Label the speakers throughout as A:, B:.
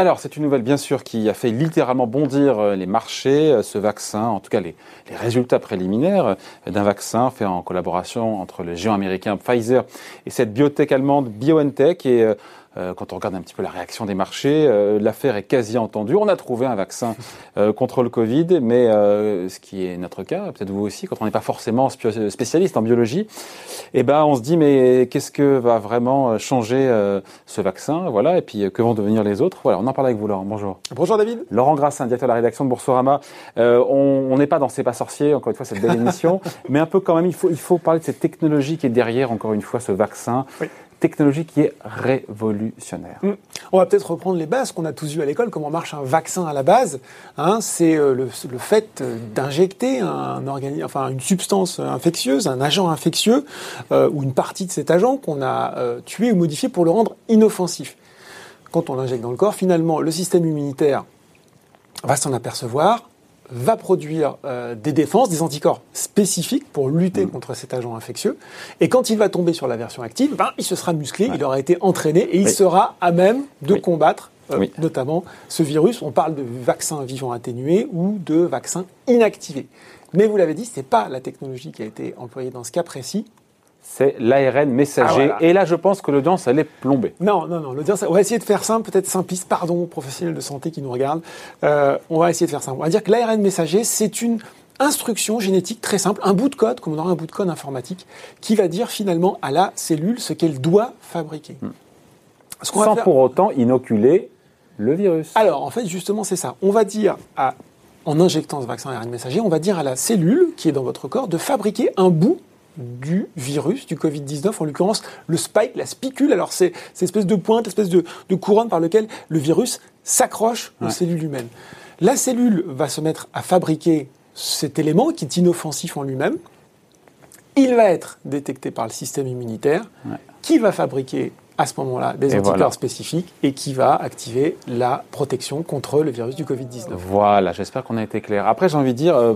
A: Alors, c'est une nouvelle, bien sûr, qui a fait littéralement bondir euh, les marchés. Euh, ce vaccin, en tout cas les, résultats préliminaires euh, d'un vaccin fait en collaboration entre le géant américain Pfizer et cette biotech allemande BioNTech. Et euh, quand on regarde un petit peu la réaction des marchés, euh, l'affaire est quasi entendue. On a trouvé un vaccin euh, contre le Covid, mais ce qui est notre cas, peut-être vous aussi, quand on n'est pas forcément spécialiste en biologie, eh ben on se dit mais qu'est-ce que va vraiment changer ce vaccin, voilà, et puis que vont devenir les autres? Voilà, on en parle avec vous, Laurent. Bonjour.
B: Bonjour David.
A: Laurent Grassin, directeur de la rédaction de Boursorama. on n'est pas dans C'est pas sorcier, encore une fois, cette belle émission, mais un peu quand même, il faut, il faut parler de cette technologie qui est derrière, encore une fois, ce vaccin. Oui technologie qui est révolutionnaire. Mm.
B: On va peut-être reprendre les bases qu'on a tous vues à l'école, comment marche un vaccin à la base. Hein, c'est euh, le, fait d'injecter un enfin une substance infectieuse, un agent infectieux euh, ou une partie de cet agent qu'on a euh, tué ou modifié pour le rendre inoffensif. Quand on l'injecte dans le corps, finalement, le système immunitaire va s'en apercevoir, va produire euh, des défenses, des anticorps spécifiques pour lutter mm. contre cet agent infectieux. Et quand il va tomber sur la version active, ben, il se sera musclé, il aura été entraîné et il sera à même de combattre euh, notamment ce virus. On parle de vaccin vivant atténué ou de vaccin inactivé. Mais vous l'avez dit, ce n'est pas la technologie qui a été employée dans ce cas précis
A: c'est l'ARN messager. Ah, Et là, je pense que l'audience, elle est plombée.
B: Non, non, non. L'audience, on va essayer de faire simple, peut-être simpliste, pardon aux professionnels de santé qui nous regardent. Euh, on va essayer de faire simple. On va dire que l'ARN messager, c'est une instruction génétique très simple, un bout de code, comme on aurait un bout de code informatique, qui va dire finalement à la cellule ce qu'elle doit fabriquer. Hmm.
A: Sans pour autant inoculer le virus.
B: Alors, en fait, justement, c'est ça. On va dire à, en injectant ce vaccin ARN messager, on va dire à la cellule qui est dans votre corps de fabriquer un bout du virus, du Covid-19, en l'occurrence le spike, la spicule. Alors c'est cette espèce de pointe, espèce de, couronne par lequel le virus s'accroche aux cellules humaines. La cellule va se mettre à fabriquer cet élément qui est inoffensif en lui-même. Il va être détecté par le système immunitaire qui va fabriquer à ce moment-là des anticorps spécifiques et qui va activer la protection contre le virus du Covid-19.
A: Voilà, j'espère qu'on a été clair. Après, j'ai envie de dire, euh,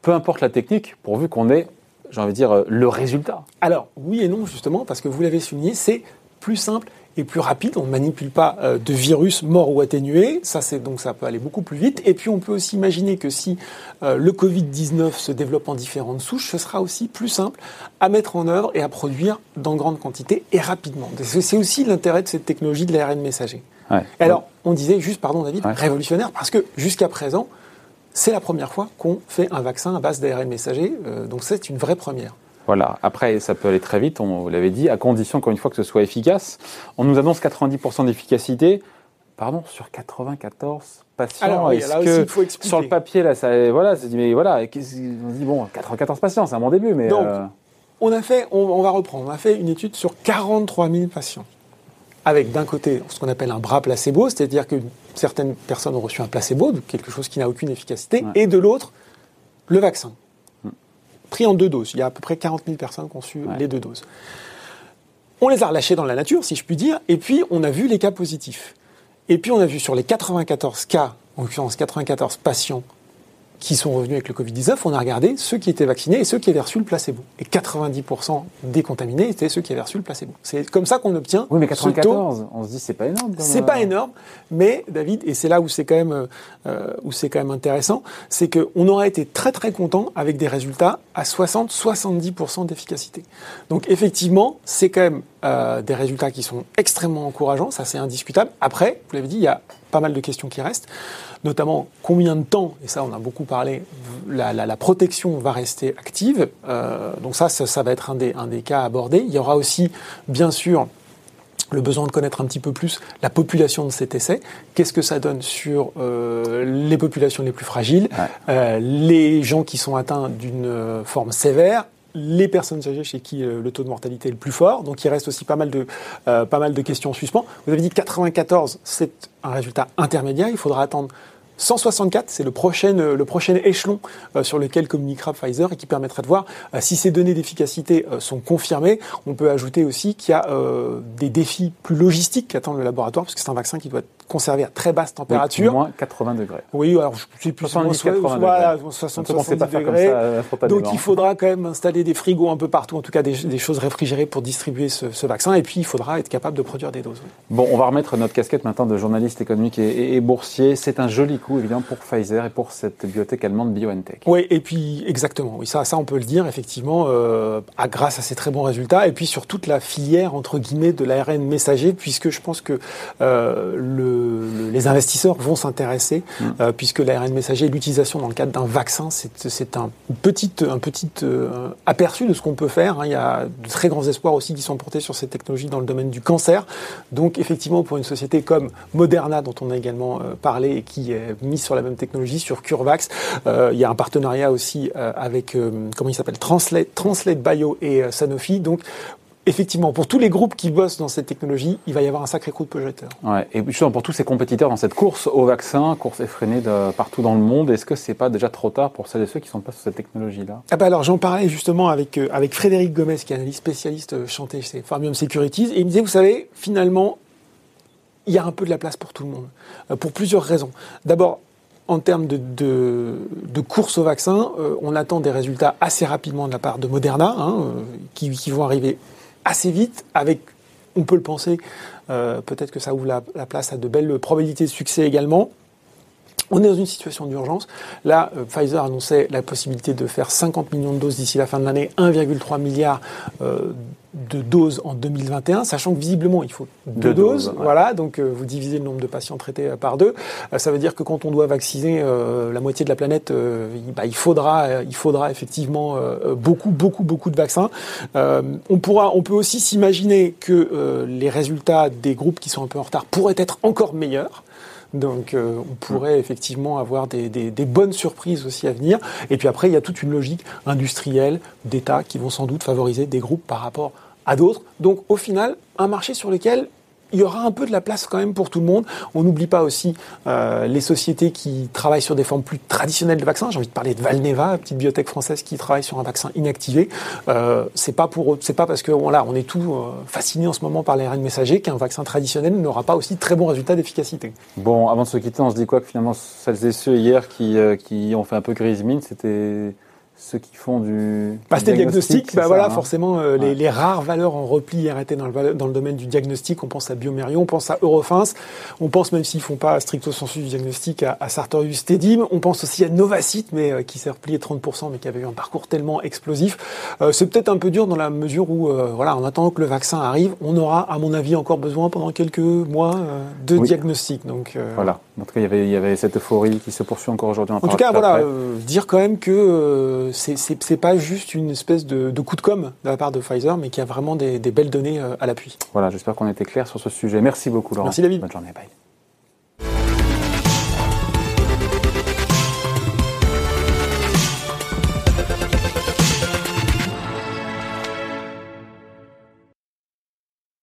A: peu importe la technique, pourvu qu'on ait j'ai envie de dire, euh, le résultat
B: Alors, oui et non, justement, parce que vous l'avez souligné, c'est plus simple et plus rapide. On ne manipule pas euh, de virus mort ou atténué. Ça, c'est donc ça peut aller beaucoup plus vite. Et puis, on peut aussi imaginer que si euh, le Covid-19 se développe en différentes souches, ce sera aussi plus simple à mettre en œuvre et à produire dans grande quantité et rapidement. C'est aussi l'intérêt de cette technologie de l'ARN messager. Et alors, on disait juste, pardon David, révolutionnaire, parce que jusqu'à présent, c'est la première fois qu'on fait un vaccin à base d'ARN messager, euh, donc c'est une vraie première.
A: Voilà. Après, ça peut aller très vite, on vous l'avait dit, à condition, encore une fois, que ce soit efficace. On nous annonce 90% d'efficacité. Pardon, sur 94 patients.
B: Alors, oui, là aussi, il faut expliquer.
A: Sur le papier, là, ça, voilà, dit, mais voilà, on dit, bon, 94 patients, c'est un bon début, mais.
B: Donc, euh, on a fait, on, va reprendre, on a fait une étude sur 43 000 patients avec d'un côté ce qu'on appelle un bras placebo, c'est-à-dire que certaines personnes ont reçu un placebo, quelque chose qui n'a aucune efficacité, et de l'autre, le vaccin, hmm. pris en deux doses. Il y a à peu près 40 000 personnes qui ont reçu les deux doses. On les a relâchés dans la nature, si je puis dire, et puis on a vu les cas positifs. Et puis on a vu sur les 94 cas, en l'occurrence 94 patients qui sont revenus avec le Covid-19, on a regardé ceux qui étaient vaccinés et ceux qui avaient reçu le placebo. Et 90% des contaminés étaient ceux qui avaient reçu le placebo. C'est comme ça qu'on obtient.
A: Oui, mais 94, on se dit c'est pas énorme.
B: C'est pas énorme, mais David, et c'est là où c'est quand même euh, où c'est quand même intéressant, c'est qu'on aurait été très très content avec des résultats à 60-70% d'efficacité. Donc effectivement, c'est quand même euh, des résultats qui sont extrêmement encourageants, ça c'est indiscutable. Après, vous l'avez dit, il y a pas mal de questions qui restent, notamment combien de temps, et ça on a beaucoup parlé, la, protection va rester active. Euh, donc ça, ça, va être un des, un des cas abordés. Il y aura aussi, bien sûr, le besoin de connaître un petit peu plus la population de cet essai. Qu'est-ce que ça donne sur euh, les populations les plus fragiles, euh, les gens qui sont atteints d'une forme sévère les personnes âgées chez qui euh, le taux de mortalité est le plus fort. Donc il reste aussi pas mal de, euh, pas mal de questions en suspens. Vous avez dit 94, c'est un résultat intermédiaire. Il faudra attendre 164, c'est le prochain, euh, le prochain échelon sur lequel communiquera Pfizer et qui permettra de voir si ces données d'efficacité sont confirmées. On peut ajouter aussi qu'il y a des défis plus logistiques qu'attend le laboratoire, parce que c'est un vaccin qui doit être conservé à très basse température.
A: Oui, moins 80 degrés.
B: Oui, alors je sais plus
A: 70, 80 voilà,
B: 60, 70 degrés. Ça, Donc il faudra quand même installer des frigos un peu partout, en tout cas des, des choses réfrigérées pour distribuer ce, ce, vaccin. Et puis il faudra être capable de produire des doses.
A: Bon, on va remettre notre casquette maintenant de journaliste économique et, et, boursier. C'est un joli coup évidemment pour Pfizer et pour cette biotech allemande BioNTech.
B: Oui, et puis exactement. Oui, ça, ça on peut le dire effectivement, euh, à, grâce à ces très bons résultats, et puis sur toute la filière entre guillemets de l'ARN messager, puisque je pense que euh, le, les investisseurs vont s'intéresser, mm. euh, puisque l'ARN messager, l'utilisation dans le cadre d'un vaccin, c'est un petit, un petit euh, aperçu de ce qu'on peut faire. Hein. Il y a de très grands espoirs aussi qui sont portés sur cette technologie dans le domaine du cancer. Donc effectivement, pour une société comme Moderna, dont on a également euh, parlé et qui est mise sur la même technologie, sur CureVax, il y a un partenariat aussi avec, comment il s'appelle, Translate, Translate Bio et Sanofi. Donc effectivement, pour tous les groupes qui bossent dans cette technologie, il va y avoir un sacré coup de projecteur.
A: Ouais, et justement, pour tous ces compétiteurs dans cette course au vaccin, course effrénée de partout dans le monde, est-ce que c'est pas déjà trop tard pour celles et ceux qui sont pas sur cette technologie-là?
B: Ah bah Alors, j'en parlais justement avec, euh, avec Frédéric Gomez, qui est analyste spécialiste euh, chanté chez Farmium Securities, et il me disait, vous savez, finalement, il y a un peu de la place pour tout le monde, euh, pour plusieurs raisons. D'abord, en termes de, de, de, course au vaccin, on attend des résultats assez rapidement de la part de Moderna, hein, qui, qui, vont arriver assez vite, avec, on peut le penser, euh, peut-être que ça ouvre la, la, place à de belles probabilités de succès également. On est dans une situation d'urgence. Là, euh, Pfizer annonçait la possibilité de faire 50 millions de doses d'ici la fin de l'année, 1,3 milliard euh, de doses en 2021, sachant que visiblement il faut deux, doses. Voilà, donc euh, vous divisez le nombre de patients traités par deux. Ça veut dire que quand on doit vacciner la moitié de la planète, il, bah, il, faudra, il faudra effectivement beaucoup, beaucoup, beaucoup de vaccins. on pourra, on peut aussi s'imaginer que les résultats des groupes qui sont un peu en retard pourraient être encore meilleurs. Donc euh, on pourrait effectivement avoir des, des, des, bonnes surprises aussi à venir. Et puis après, il y a toute une logique industrielle d'État qui vont sans doute favoriser des groupes par rapport à d'autres. Donc au final, un marché sur lequel il y aura un peu de la place quand même pour tout le monde. On n'oublie pas aussi euh, les sociétés qui travaillent sur des formes plus traditionnelles de vaccins. J'ai envie de parler de Valneva, petite biotech française qui travaille sur un vaccin inactivé. Euh, c'est pas pour, c'est pas parce que voilà, on est tout euh, fasciné en ce moment par les RNA messagers qu'un vaccin traditionnel n'aura pas aussi très bons résultats d'efficacité.
A: Bon, avant de se quitter, on se dit quoi que finalement celles et ceux hier qui, euh, qui ont fait un peu grise mine, c'était ceux qui font du,
B: bah, diagnostic, diagnostic bah voilà, hein. forcément, euh, les, les, rares valeurs en repli arrêtées dans le, dans le domaine du diagnostic. On pense à Biomérion, on pense à Eurofins, on pense même s'ils font pas stricto sensu du diagnostic à, à Sartorius Tedim. On pense aussi à Novacite, mais euh, qui s'est replié 30%, mais qui avait eu un parcours tellement explosif. Euh, c'est peut-être un peu dur dans la mesure où, voilà, en attendant que le vaccin arrive, on aura, à mon avis, encore besoin pendant quelques mois de oui. diagnostic. Donc
A: voilà. En tout cas, il y avait, il y avait cette euphorie qui se poursuit encore aujourd'hui.
B: En tout cas, voilà, dire quand même que c'est pas juste une espèce de, de, coup de com' de la part de Pfizer, mais qu'il y a vraiment des, des belles données euh, à l'appui.
A: Voilà, j'espère qu'on était clair sur ce sujet. Merci beaucoup, Laurent.
B: Merci, David.
A: Bonne journée. Bye.